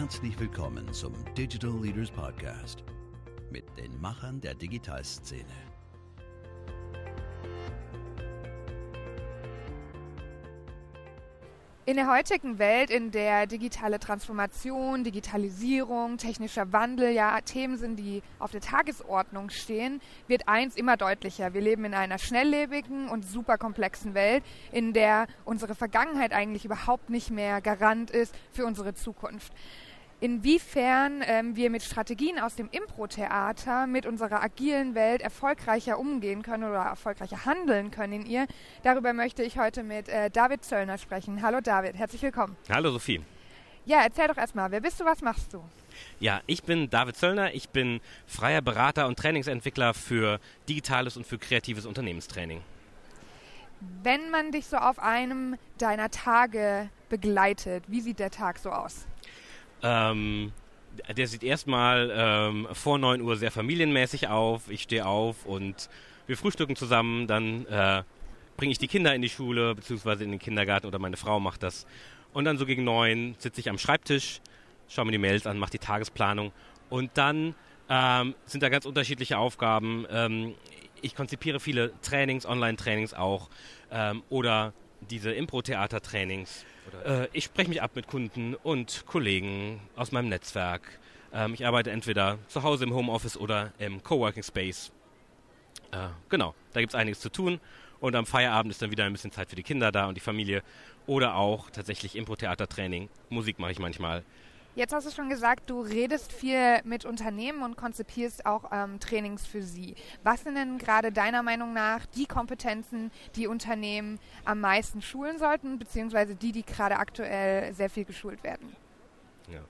herzlich willkommen zum Digital Leaders Podcast mit den Machern der Digitalszene. In der heutigen Welt, in der digitale Transformation, Digitalisierung, technischer Wandel ja Themen sind, die auf der Tagesordnung stehen, wird eins immer deutlicher. Wir leben in einer schnelllebigen und super komplexen Welt, in der unsere Vergangenheit eigentlich überhaupt nicht mehr Garant ist für unsere Zukunft inwiefern ähm, wir mit Strategien aus dem Impro-Theater mit unserer agilen Welt erfolgreicher umgehen können oder erfolgreicher handeln können in ihr. Darüber möchte ich heute mit äh, David Zöllner sprechen. Hallo David, herzlich willkommen. Hallo Sophie. Ja, erzähl doch erstmal, wer bist du, was machst du? Ja, ich bin David Zöllner, ich bin freier Berater und Trainingsentwickler für digitales und für kreatives Unternehmenstraining. Wenn man dich so auf einem deiner Tage begleitet, wie sieht der Tag so aus? Ähm, der sieht erstmal ähm, vor 9 Uhr sehr familienmäßig auf. Ich stehe auf und wir frühstücken zusammen. Dann äh, bringe ich die Kinder in die Schule beziehungsweise in den Kindergarten oder meine Frau macht das. Und dann so gegen 9 sitze ich am Schreibtisch, schaue mir die Mails an, mache die Tagesplanung. Und dann ähm, sind da ganz unterschiedliche Aufgaben. Ähm, ich konzipiere viele Trainings, Online-Trainings auch ähm, oder diese Impro-Theater-Trainings. Äh, ich spreche mich ab mit Kunden und Kollegen aus meinem Netzwerk. Ähm, ich arbeite entweder zu Hause im Homeoffice oder im Coworking Space. Äh, genau, da gibt es einiges zu tun. Und am Feierabend ist dann wieder ein bisschen Zeit für die Kinder da und die Familie. Oder auch tatsächlich Impro-Theater-Training. Musik mache ich manchmal. Jetzt hast du schon gesagt, du redest viel mit Unternehmen und konzipierst auch ähm, Trainings für sie. Was sind denn gerade deiner Meinung nach die Kompetenzen, die Unternehmen am meisten schulen sollten, beziehungsweise die, die gerade aktuell sehr viel geschult werden? Ja.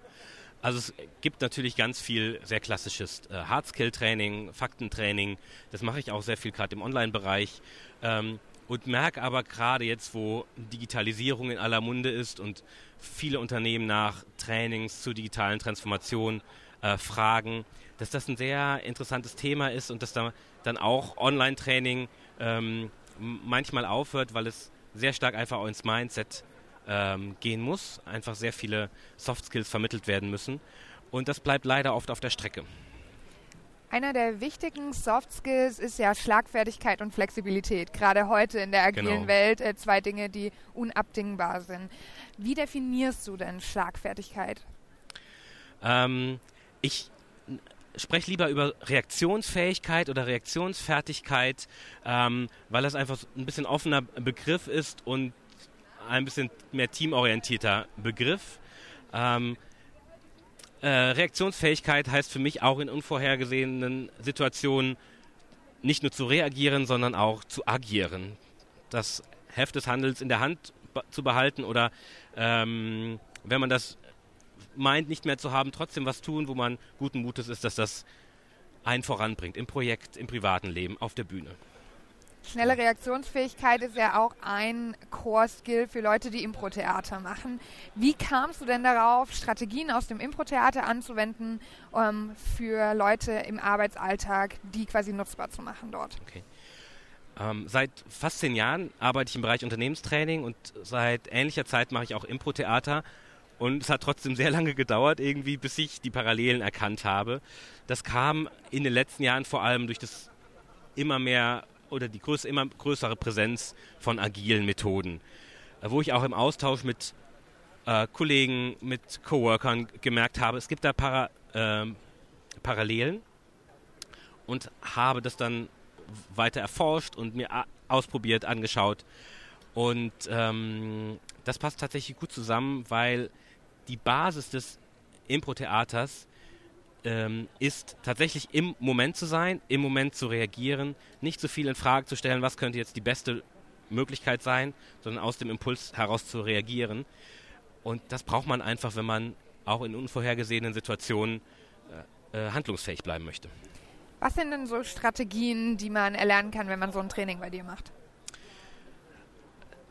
Also es gibt natürlich ganz viel sehr klassisches äh, Hard-Skill-Training, Faktentraining. Das mache ich auch sehr viel gerade im Online-Bereich. Ähm, und merke aber gerade jetzt, wo Digitalisierung in aller Munde ist und viele Unternehmen nach Trainings zur digitalen Transformation äh, fragen, dass das ein sehr interessantes Thema ist und dass da dann auch Online-Training ähm, manchmal aufhört, weil es sehr stark einfach auch ins Mindset ähm, gehen muss, einfach sehr viele Soft Skills vermittelt werden müssen und das bleibt leider oft auf der Strecke. Einer der wichtigen Soft Skills ist ja Schlagfertigkeit und Flexibilität. Gerade heute in der agilen genau. Welt äh, zwei Dinge, die unabdingbar sind. Wie definierst du denn Schlagfertigkeit? Ähm, ich spreche lieber über Reaktionsfähigkeit oder Reaktionsfertigkeit, ähm, weil das einfach ein bisschen offener Begriff ist und ein bisschen mehr teamorientierter Begriff. Ähm, äh, Reaktionsfähigkeit heißt für mich auch in unvorhergesehenen Situationen nicht nur zu reagieren, sondern auch zu agieren. Das Heft des Handels in der Hand zu behalten oder ähm, wenn man das meint, nicht mehr zu haben, trotzdem was tun, wo man guten Mutes ist, dass das einen voranbringt im Projekt, im privaten Leben, auf der Bühne. Schnelle Reaktionsfähigkeit ist ja auch ein Core-Skill für Leute, die Impro-Theater machen. Wie kamst du denn darauf, Strategien aus dem Impro-Theater anzuwenden, ähm, für Leute im Arbeitsalltag, die quasi nutzbar zu machen dort? Okay. Ähm, seit fast zehn Jahren arbeite ich im Bereich Unternehmenstraining und seit ähnlicher Zeit mache ich auch Impro-Theater. Und es hat trotzdem sehr lange gedauert, irgendwie, bis ich die Parallelen erkannt habe. Das kam in den letzten Jahren vor allem durch das immer mehr oder die größ immer größere Präsenz von agilen Methoden, äh, wo ich auch im Austausch mit äh, Kollegen, mit Coworkern gemerkt habe, es gibt da Para, äh, Parallelen und habe das dann weiter erforscht und mir ausprobiert, angeschaut. Und ähm, das passt tatsächlich gut zusammen, weil die Basis des Impro-Theaters ähm, ist tatsächlich im Moment zu sein, im Moment zu reagieren, nicht so viel in Frage zu stellen, was könnte jetzt die beste Möglichkeit sein, sondern aus dem Impuls heraus zu reagieren. Und das braucht man einfach, wenn man auch in unvorhergesehenen Situationen äh, äh, handlungsfähig bleiben möchte. Was sind denn so Strategien, die man erlernen kann, wenn man so ein Training bei dir macht?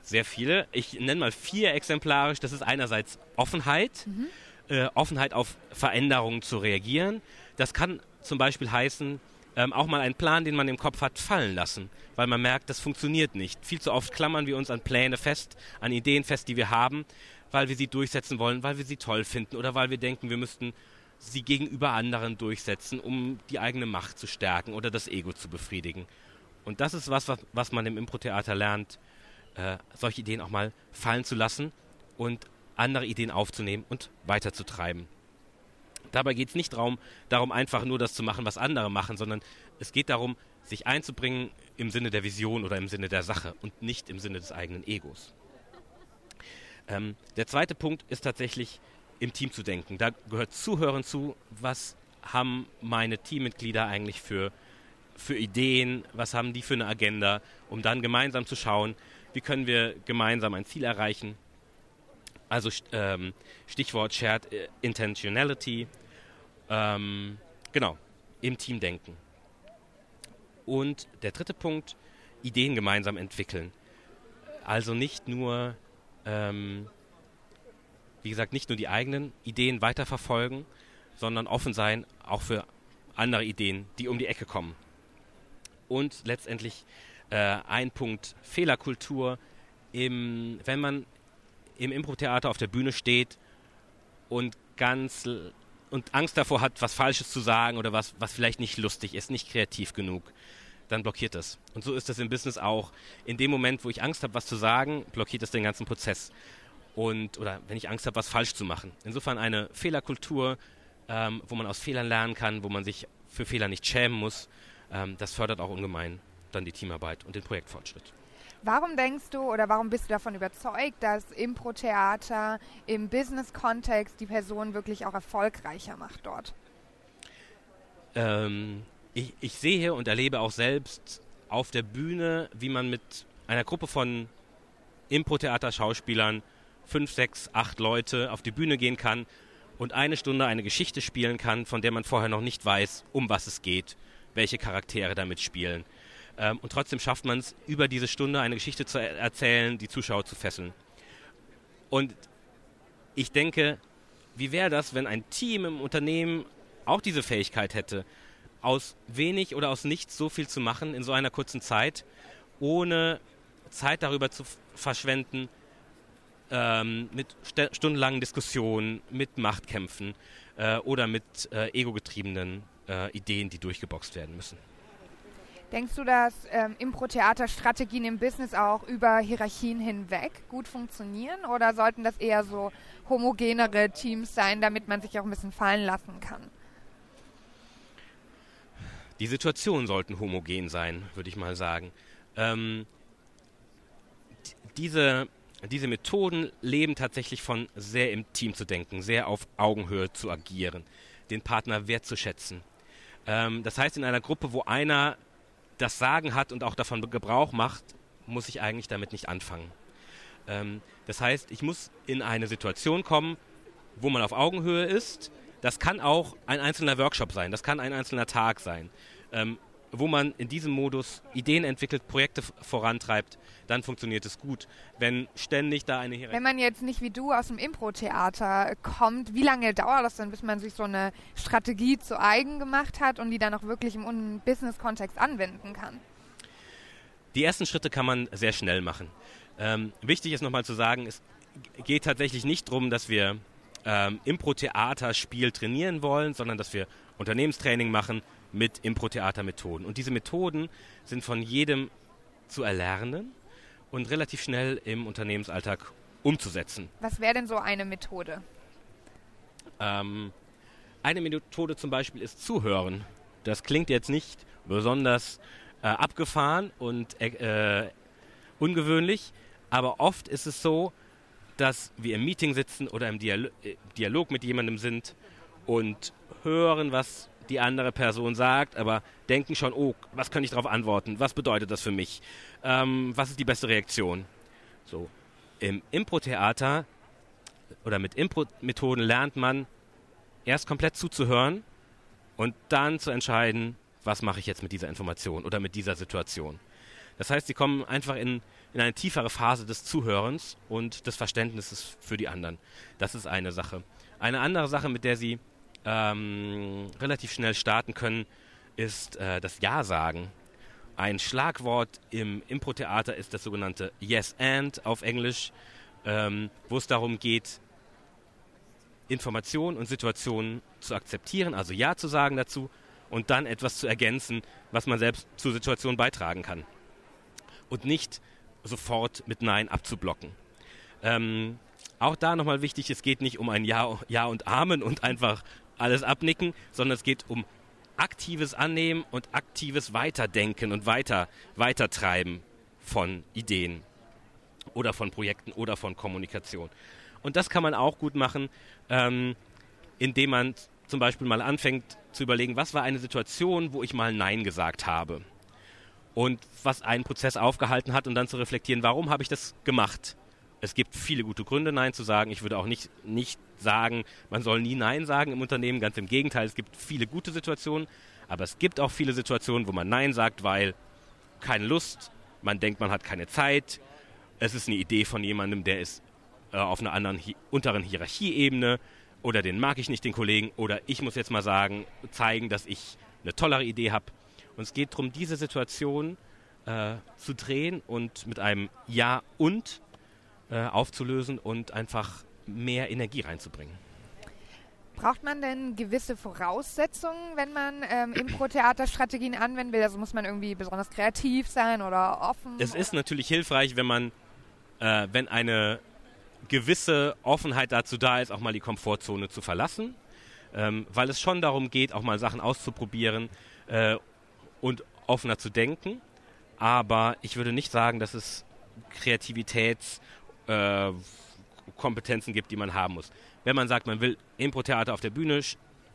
Sehr viele. Ich nenne mal vier exemplarisch. Das ist einerseits Offenheit. Mhm äh, Offenheit auf Veränderungen zu reagieren. Das kann zum Beispiel heißen, ähm, auch mal einen Plan, den man im Kopf hat, fallen lassen, weil man merkt, das funktioniert nicht. Viel zu oft klammern wir uns an Pläne fest, an Ideen fest, die wir haben, weil wir sie durchsetzen wollen, weil wir sie toll finden oder weil wir denken, wir müssten sie gegenüber anderen durchsetzen, um die eigene Macht zu stärken oder das Ego zu befriedigen. Und das ist was, was, was man im Impro-Theater lernt, äh, solche Ideen auch mal fallen zu lassen und andere Ideen aufzunehmen und weiterzutreiben. Dabei geht es nicht darum, darum, einfach nur das zu machen, was andere machen, sondern es geht darum, sich einzubringen im Sinne der Vision oder im Sinne der Sache und nicht im Sinne des eigenen Egos. Ähm, der zweite Punkt ist tatsächlich im Team zu denken. Da gehört Zuhören zu, was haben meine Teammitglieder eigentlich für, für Ideen, was haben die für eine Agenda, um dann gemeinsam zu schauen, wie können wir gemeinsam ein Ziel erreichen. Also ähm, Stichwort Shared Intentionality. Ähm, genau, im Team denken. Und der dritte Punkt, Ideen gemeinsam entwickeln. Also nicht nur ähm, wie gesagt, nicht nur die eigenen Ideen weiterverfolgen, sondern offen sein auch für andere Ideen, die um die Ecke kommen. Und letztendlich äh, ein Punkt Fehlerkultur. Im, wenn man im Impro-Theater auf der Bühne steht und ganz und Angst davor hat, was Falsches zu sagen oder was, was vielleicht nicht lustig ist, nicht kreativ genug, dann blockiert das. Und so ist das im Business auch. In dem Moment, wo ich Angst habe, was zu sagen, blockiert das den ganzen Prozess und oder wenn ich Angst habe, was falsch zu machen. Insofern eine Fehlerkultur, ähm, wo man aus Fehlern lernen kann, wo man sich für Fehler nicht schämen muss, ähm, das fördert auch ungemein dann die Teamarbeit und den Projektfortschritt. Warum denkst du oder warum bist du davon überzeugt, dass Impro-Theater im Business-Kontext die Person wirklich auch erfolgreicher macht dort? Ähm, ich, ich sehe und erlebe auch selbst auf der Bühne, wie man mit einer Gruppe von Impro-Theater-Schauspielern fünf, sechs, acht Leute auf die Bühne gehen kann und eine Stunde eine Geschichte spielen kann, von der man vorher noch nicht weiß, um was es geht, welche Charaktere damit spielen. Ähm, und trotzdem schafft man es, über diese Stunde eine Geschichte zu erzählen, die Zuschauer zu fesseln. Und ich denke, wie wäre das, wenn ein Team im Unternehmen auch diese Fähigkeit hätte, aus wenig oder aus nichts so viel zu machen in so einer kurzen Zeit, ohne Zeit darüber zu verschwenden, ähm, mit stundenlangen Diskussionen, mit Machtkämpfen äh, oder mit äh, ego-getriebenen äh, Ideen, die durchgeboxt werden müssen. Denkst du, dass ähm, Impro-Theater-Strategien im Business auch über Hierarchien hinweg gut funktionieren oder sollten das eher so homogenere Teams sein, damit man sich auch ein bisschen fallen lassen kann? Die Situationen sollten homogen sein, würde ich mal sagen. Ähm, diese diese Methoden leben tatsächlich von sehr im Team zu denken, sehr auf Augenhöhe zu agieren, den Partner wertzuschätzen. Ähm, das heißt, in einer Gruppe, wo einer das Sagen hat und auch davon Gebrauch macht, muss ich eigentlich damit nicht anfangen. Ähm, das heißt, ich muss in eine Situation kommen, wo man auf Augenhöhe ist. Das kann auch ein einzelner Workshop sein, das kann ein einzelner Tag sein. Ähm, wo man in diesem Modus Ideen entwickelt, Projekte vorantreibt, dann funktioniert es gut. Wenn ständig da eine Hierarchie. Wenn man jetzt nicht wie du aus dem Impro-Theater kommt, wie lange dauert das denn, bis man sich so eine Strategie zu eigen gemacht hat und die dann auch wirklich im Business-Kontext anwenden kann? Die ersten Schritte kann man sehr schnell machen. Ähm, wichtig ist nochmal zu sagen, es geht tatsächlich nicht darum, dass wir ähm, Impro-Theater-Spiel trainieren wollen, sondern dass wir Unternehmenstraining machen, mit Impro-Theater-Methoden. Und diese Methoden sind von jedem zu erlernen und relativ schnell im Unternehmensalltag umzusetzen. Was wäre denn so eine Methode? Ähm, eine Methode zum Beispiel ist Zuhören. Das klingt jetzt nicht besonders äh, abgefahren und äh, ungewöhnlich, aber oft ist es so, dass wir im Meeting sitzen oder im Dialog, äh, Dialog mit jemandem sind und hören, was die andere Person sagt, aber denken schon, oh, was kann ich darauf antworten? Was bedeutet das für mich? Ähm, was ist die beste Reaktion? So, im Impro-Theater oder mit Impro-Methoden lernt man erst komplett zuzuhören und dann zu entscheiden, was mache ich jetzt mit dieser Information oder mit dieser Situation. Das heißt, sie kommen einfach in, in eine tiefere Phase des Zuhörens und des Verständnisses für die anderen. Das ist eine Sache. Eine andere Sache, mit der sie ähm, relativ schnell starten können, ist äh, das Ja sagen. Ein Schlagwort im Impro-Theater ist das sogenannte Yes and auf Englisch. ähm, wo es darum geht, Informationen und Situationen zu akzeptieren, also Ja zu sagen dazu und dann etwas zu ergänzen, was man selbst zur Situation beitragen kann. Und nicht sofort mit Nein abzublocken. Ähm, auch da nochmal wichtig, es geht nicht um ein Ja, ja und Amen und einfach alles abnicken, sondern es geht um aktives Annehmen und aktives Weiterdenken und weiter, Weitertreiben von Ideen oder von Projekten oder von Kommunikation. Und das kann man auch gut machen, ähm, indem man zum Beispiel mal anfängt zu überlegen, was war eine Situation, wo ich mal Nein gesagt habe und was einen Prozess aufgehalten hat und dann zu reflektieren, warum habe ich das gemacht? Es gibt viele gute Gründe, Nein zu sagen. Ich würde auch nicht, nicht sagen, man soll nie Nein sagen im Unternehmen. Ganz im Gegenteil, es gibt viele gute Situationen, aber es gibt auch viele Situationen, wo man Nein sagt, weil keine Lust, man denkt, man hat keine Zeit, es ist eine Idee von jemandem, der ist äh, auf einer anderen hi unteren Hierarchieebene oder den mag ich nicht, den Kollegen, oder ich muss jetzt mal sagen, zeigen, dass ich eine tollere Idee habe. Und es geht darum, diese Situation äh, zu drehen und mit einem Ja und äh, aufzulösen und einfach mehr Energie reinzubringen. Braucht man denn gewisse Voraussetzungen, wenn man ähm, Impro-Theater-Strategien anwenden will? Also muss man irgendwie besonders kreativ sein oder offen? Es ist natürlich hilfreich, wenn man, äh, wenn eine gewisse Offenheit dazu da ist, auch mal die Komfortzone zu verlassen, ähm, weil es schon darum geht, auch mal Sachen auszuprobieren äh, und offener zu denken. Aber ich würde nicht sagen, dass es Kreativitätskompetenzen äh, gibt, die man haben muss. Wenn man sagt, man will Impro-Theater auf der Bühne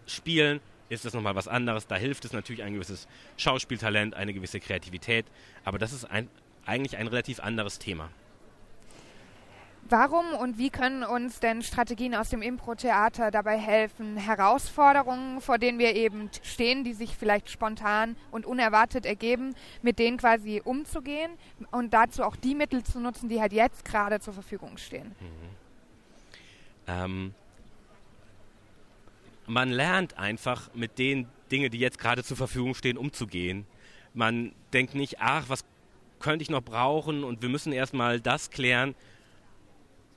spielen, ist das nochmal was anderes. Da hilft es natürlich ein gewisses Schauspieltalent, eine gewisse Kreativität. Aber das ist ein, eigentlich ein relativ anderes Thema. Warum und wie können uns denn Strategien aus dem Impro-Theater dabei helfen, Herausforderungen, vor denen wir eben stehen, die sich vielleicht spontan und unerwartet ergeben, mit denen quasi umzugehen und dazu auch die Mittel zu nutzen, die halt jetzt gerade zur Verfügung stehen? Mhm. Ähm, man lernt einfach mit den Dingen, die jetzt gerade zur Verfügung stehen, umzugehen. Man denkt nicht, ach, was könnte ich noch brauchen und wir müssen erstmal das klären,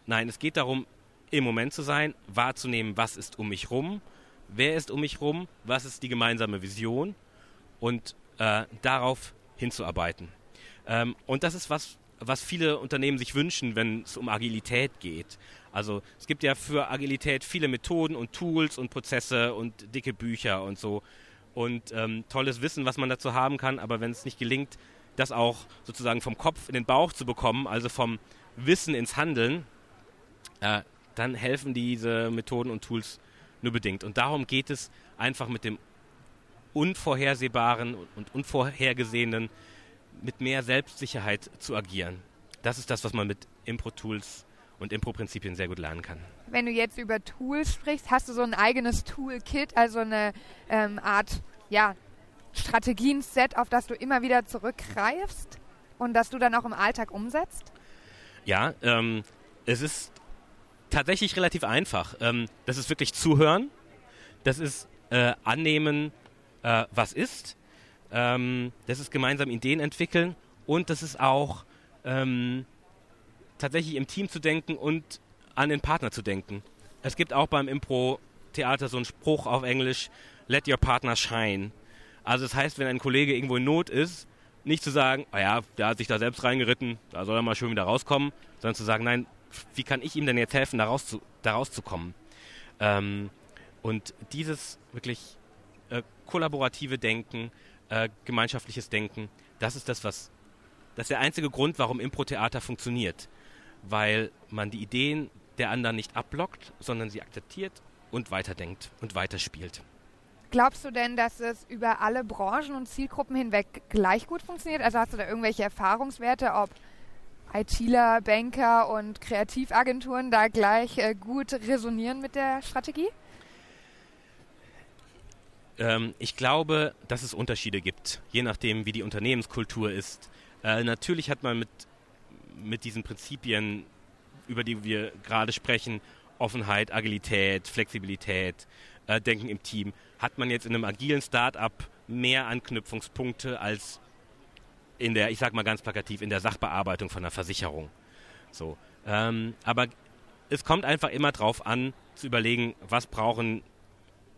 Nein, es geht darum, im Moment zu sein, wahrzunehmen, was ist um mich rum, wer ist um mich rum, was ist die gemeinsame Vision und äh, darauf hinzuarbeiten. Ähm, und das ist was, was viele Unternehmen sich wünschen, wenn es um Agilität geht. Also es gibt ja für Agilität viele Methoden und Tools und Prozesse und dicke Bücher und so und ähm, tolles Wissen, was man dazu haben kann, aber wenn es nicht gelingt, das auch sozusagen vom Kopf in den Bauch zu bekommen, also vom Wissen ins Handeln, äh, dann helfen diese Methoden und Tools nur bedingt. Und darum geht es einfach mit dem Unvorhersehbaren und Unvorhergesehenen mit mehr Selbstsicherheit zu agieren. Das ist das, was man mit Impro-Tools und Impro-Prinzipien sehr gut lernen kann. Wenn du jetzt über Tools sprichst, hast du so ein eigenes Toolkit, also eine ähm, Art ja, Strategien-Set, auf das du immer wieder zurückgreifst und das du dann auch im Alltag umsetzt? Ja, ähm, es ist tatsächlich relativ einfach. Ähm, das ist wirklich zuhören, das ist äh, annehmen, äh, was ist, ähm, das ist gemeinsam Ideen entwickeln und das ist auch ähm, tatsächlich im Team zu denken und an den Partner zu denken. Es gibt auch beim Impro-Theater so einen Spruch auf Englisch, let your partner shine. Also das heißt, wenn ein Kollege irgendwo in Not ist, nicht zu sagen, oh ja, der hat sich da selbst reingeritten, da soll er mal schön wieder rauskommen, sondern zu sagen, nein, wie kann ich ihm denn jetzt helfen, da, rauszu, da rauszukommen? Ähm, und dieses wirklich äh, kollaborative Denken, äh, gemeinschaftliches Denken, das ist das, was, das ist der einzige Grund, warum Impro-Theater funktioniert. Weil man die Ideen der anderen nicht abblockt, sondern sie akzeptiert und weiterdenkt und weiterspielt. Glaubst du denn, dass es über alle Branchen und Zielgruppen hinweg gleich gut funktioniert? Also hast du da irgendwelche Erfahrungswerte, ob ITler, Banker und Kreativagenturen da gleich äh, gut resonieren mit der Strategie? Ähm, ich glaube, dass es Unterschiede gibt, je nachdem, wie die Unternehmenskultur ist. Äh, natürlich hat man mit, mit diesen Prinzipien, über die wir gerade sprechen, Offenheit, Agilität, Flexibilität, äh, Denken im Team, hat man jetzt in einem agilen Start-up mehr Anknüpfungspunkte als in der, ich sag mal ganz plakativ, in der Sachbearbeitung von einer Versicherung. So. Ähm, aber es kommt einfach immer darauf an, zu überlegen, was brauchen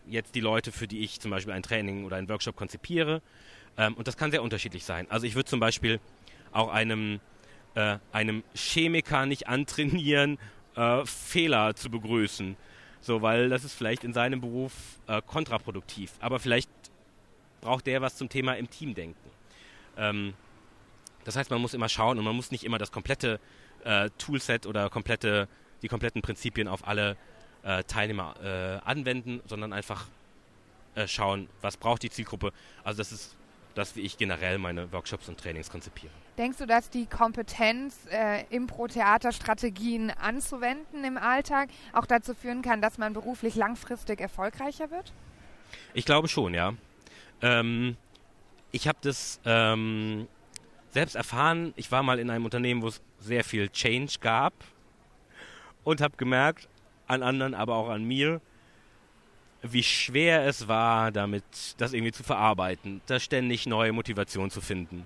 jetzt die Leute, für die ich zum Beispiel ein Training oder einen Workshop konzipiere. Ähm, und das kann sehr unterschiedlich sein. Also ich würde zum Beispiel auch einem, äh, einem Chemiker nicht antrainieren, äh, Fehler zu begrüßen. So, weil das ist vielleicht in seinem Beruf äh, kontraproduktiv. Aber vielleicht braucht der was zum Thema im Team denken. Ähm, das heißt, man muss immer schauen und man muss nicht immer das komplette äh, Toolset oder komplette, die kompletten Prinzipien auf alle äh, Teilnehmer äh, anwenden, sondern einfach äh, schauen, was braucht die Zielgruppe. Also das ist das, wie ich generell meine Workshops und Trainings konzipiere. Denkst du, dass die Kompetenz, äh, Impro-Theater Strategien anzuwenden im Alltag auch dazu führen kann, dass man beruflich langfristig erfolgreicher wird? Ich glaube schon, ja. Ähm, ich habe das ähm, selbst erfahren. Ich war mal in einem Unternehmen, wo es sehr viel Change gab und habe gemerkt, an anderen, aber auch an mir, wie schwer es war, damit das irgendwie zu verarbeiten, da ständig neue Motivation zu finden.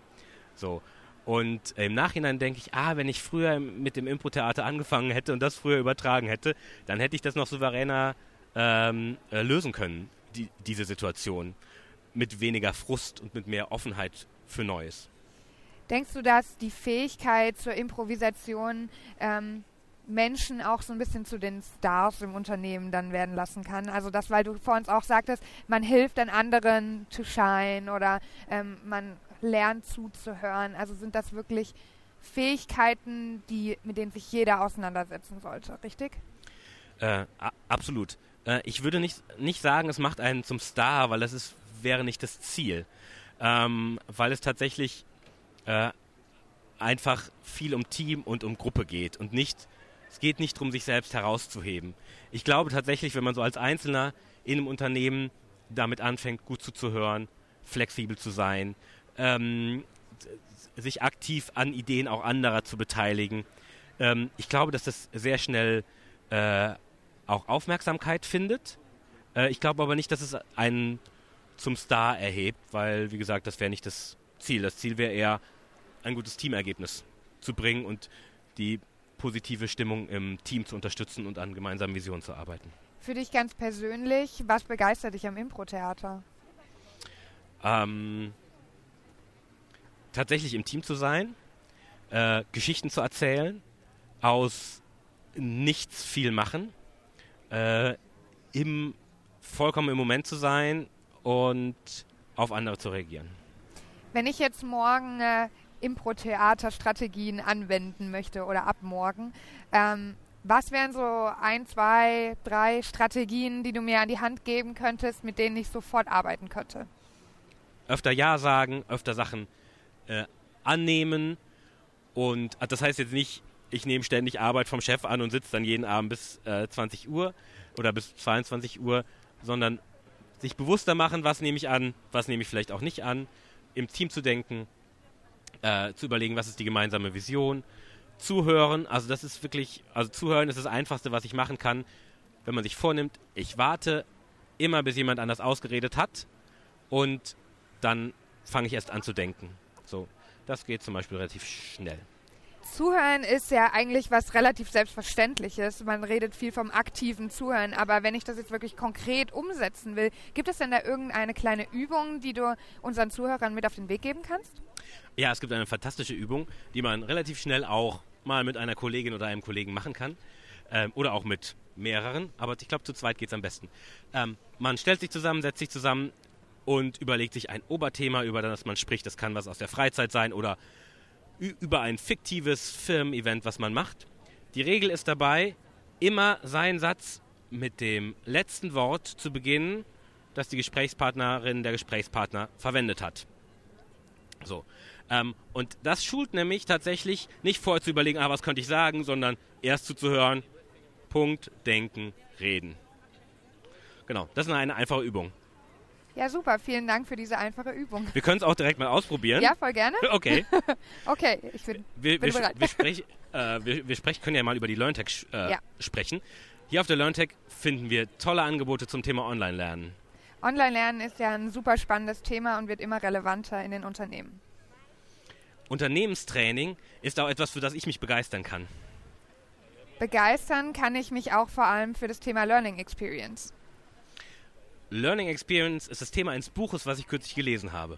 So. Und im Nachhinein denke ich, ah, wenn ich früher mit dem Impro-Theater angefangen hätte und das früher übertragen hätte, dann hätte ich das noch souveräner ähm, äh, lösen können, die, diese Situation. Mit weniger Frust und mit mehr Offenheit für Neues. Denkst du, dass die Fähigkeit zur Improvisation ähm, Menschen auch so ein bisschen zu den Stars im Unternehmen dann werden lassen kann. Also das, weil du vor uns auch sagtest, man hilft dann anderen to shine oder ähm, man lernt zuzuhören. Also sind das wirklich Fähigkeiten, die, mit denen sich jeder auseinandersetzen sollte, richtig? Äh, absolut. Äh, ich würde nicht, nicht sagen, es macht einen zum Star, weil das ist, wäre nicht das Ziel. Ähm, weil es tatsächlich äh, einfach viel um Team und um Gruppe geht und nicht es geht nicht darum, sich selbst herauszuheben. Ich glaube tatsächlich, wenn man so als Einzelner in einem Unternehmen damit anfängt, gut zuzuhören, flexibel zu sein, ähm, sich aktiv an Ideen auch anderer zu beteiligen, ähm, ich glaube, dass das sehr schnell äh, auch Aufmerksamkeit findet. Äh, ich glaube aber nicht, dass es einen zum Star erhebt, weil, wie gesagt, das wäre nicht das Ziel. Das Ziel wäre eher, ein gutes Teamergebnis zu bringen und die positive Stimmung im Team zu unterstützen und an gemeinsamen Visionen zu arbeiten. Für dich ganz persönlich, was begeistert dich am Impro-Theater? Ähm, tatsächlich im Team zu sein, äh, Geschichten zu erzählen, aus nichts viel machen, äh, im, vollkommen im Moment zu sein und auf andere zu reagieren. Wenn ich jetzt morgen äh, Impro-Theater-Strategien anwenden möchte oder ab morgen. Ähm, was wären so ein, zwei, drei Strategien, die du mir an die Hand geben könntest, mit denen ich sofort arbeiten könnte? Öfter Ja sagen, öfter Sachen äh, annehmen. Und ah, das heißt jetzt nicht, ich nehme ständig Arbeit vom Chef an und sitze dann jeden Abend bis äh, 20 Uhr oder bis 22 Uhr, sondern sich bewusster machen, was nehme ich an, was nehme ich vielleicht auch nicht an, im Team zu denken äh, zu überlegen, was ist die gemeinsame Vision, zuhören, also das ist wirklich, also zuhören ist das Einfachste, was ich machen kann, wenn man sich vornimmt, ich warte immer, bis jemand anders ausgeredet hat und dann fange ich erst an zu denken. So, das geht zum Beispiel relativ schnell. Zuhören ist ja eigentlich was relativ Selbstverständliches. Man redet viel vom aktiven Zuhören, aber wenn ich das jetzt wirklich konkret umsetzen will, gibt es denn da irgendeine kleine Übung, die du unseren Zuhörern mit auf den Weg geben kannst? Ja, es gibt eine fantastische Übung, die man relativ schnell auch mal mit einer Kollegin oder einem Kollegen machen kann. Ähm, oder auch mit mehreren, aber ich glaube, zu zweit geht es am besten. Ähm, man stellt sich zusammen, setzt sich zusammen und überlegt sich ein Oberthema, über das man spricht. Das kann was aus der Freizeit sein oder über ein fiktives Firmen-Event, was man macht. Die Regel ist dabei, immer seinen Satz mit dem letzten Wort zu beginnen, das die Gesprächspartnerin, der Gesprächspartner verwendet hat. So. Ähm, und das schult nämlich tatsächlich nicht vorher zu überlegen, ah, was könnte ich sagen, sondern erst zuzuhören, Punkt, denken, reden. Genau, das ist eine einfache Übung. Ja, super. Vielen Dank für diese einfache Übung. Wir können es auch direkt mal ausprobieren. Ja, voll gerne. Okay. okay, ich bin, wir, bin wir, bereit. Wir, sprech, äh, wir, wir sprechen, können ja mal über die LearnTech äh, ja. sprechen. Hier auf der LearnTech finden wir tolle Angebote zum Thema Online-Lernen. Online-Lernen ist ja ein super spannendes Thema und wird immer relevanter in den Unternehmen. Unternehmenstraining ist auch etwas, für das ich mich begeistern kann. Begeistern kann ich mich auch vor allem für das Thema Learning Experience. Learning Experience ist das Thema eines Buches, was ich kürzlich gelesen habe.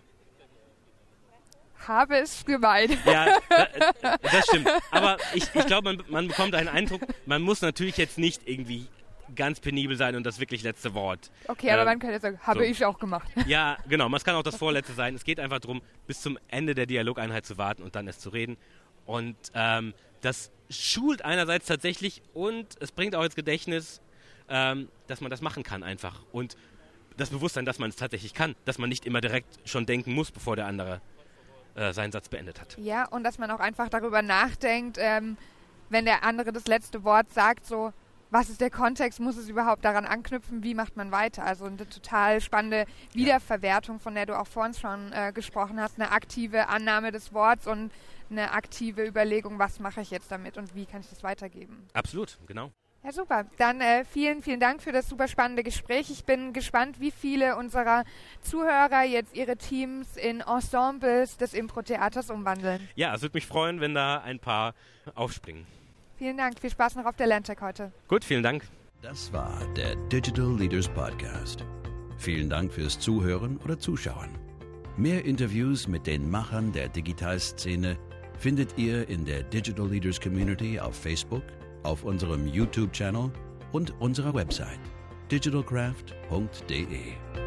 Habe es gemeint. Ja, äh, das stimmt. Aber ich, ich glaube, man, man bekommt einen Eindruck, man muss natürlich jetzt nicht irgendwie ganz penibel sein und das wirklich letzte Wort. Okay, aber äh, man könnte sagen, habe so. ich auch gemacht. Ja, genau. Man kann auch das vorletzte sein. Es geht einfach darum, bis zum Ende der Dialogeinheit zu warten und dann erst zu reden. Und ähm, das schult einerseits tatsächlich und es bringt auch ins Gedächtnis, ähm, dass man das machen kann einfach. Und das Bewusstsein, dass man es tatsächlich kann, dass man nicht immer direkt schon denken muss, bevor der andere äh, seinen Satz beendet hat. Ja, und dass man auch einfach darüber nachdenkt, ähm, wenn der andere das letzte Wort sagt, so, was ist der Kontext, muss es überhaupt daran anknüpfen, wie macht man weiter? Also eine total spannende Wiederverwertung, von der du auch vorhin schon äh, gesprochen hast, eine aktive Annahme des Worts und eine aktive Überlegung, was mache ich jetzt damit und wie kann ich das weitergeben. Absolut, genau. Ja, super. Dann äh, vielen, vielen Dank für das super spannende Gespräch. Ich bin gespannt, wie viele unserer Zuhörer jetzt ihre Teams in Ensembles des Impro-Theaters umwandeln. Ja, es würde mich freuen, wenn da ein paar aufspringen. Vielen Dank. Viel Spaß noch auf der Landcheck heute. Gut, vielen Dank. Das war der Digital Leaders Podcast. Vielen Dank fürs Zuhören oder Zuschauen. Mehr Interviews mit den Machern der Digitalszene findet ihr in der Digital Leaders Community auf Facebook, auf unserem YouTube-Channel und unserer Website digitalcraft.de.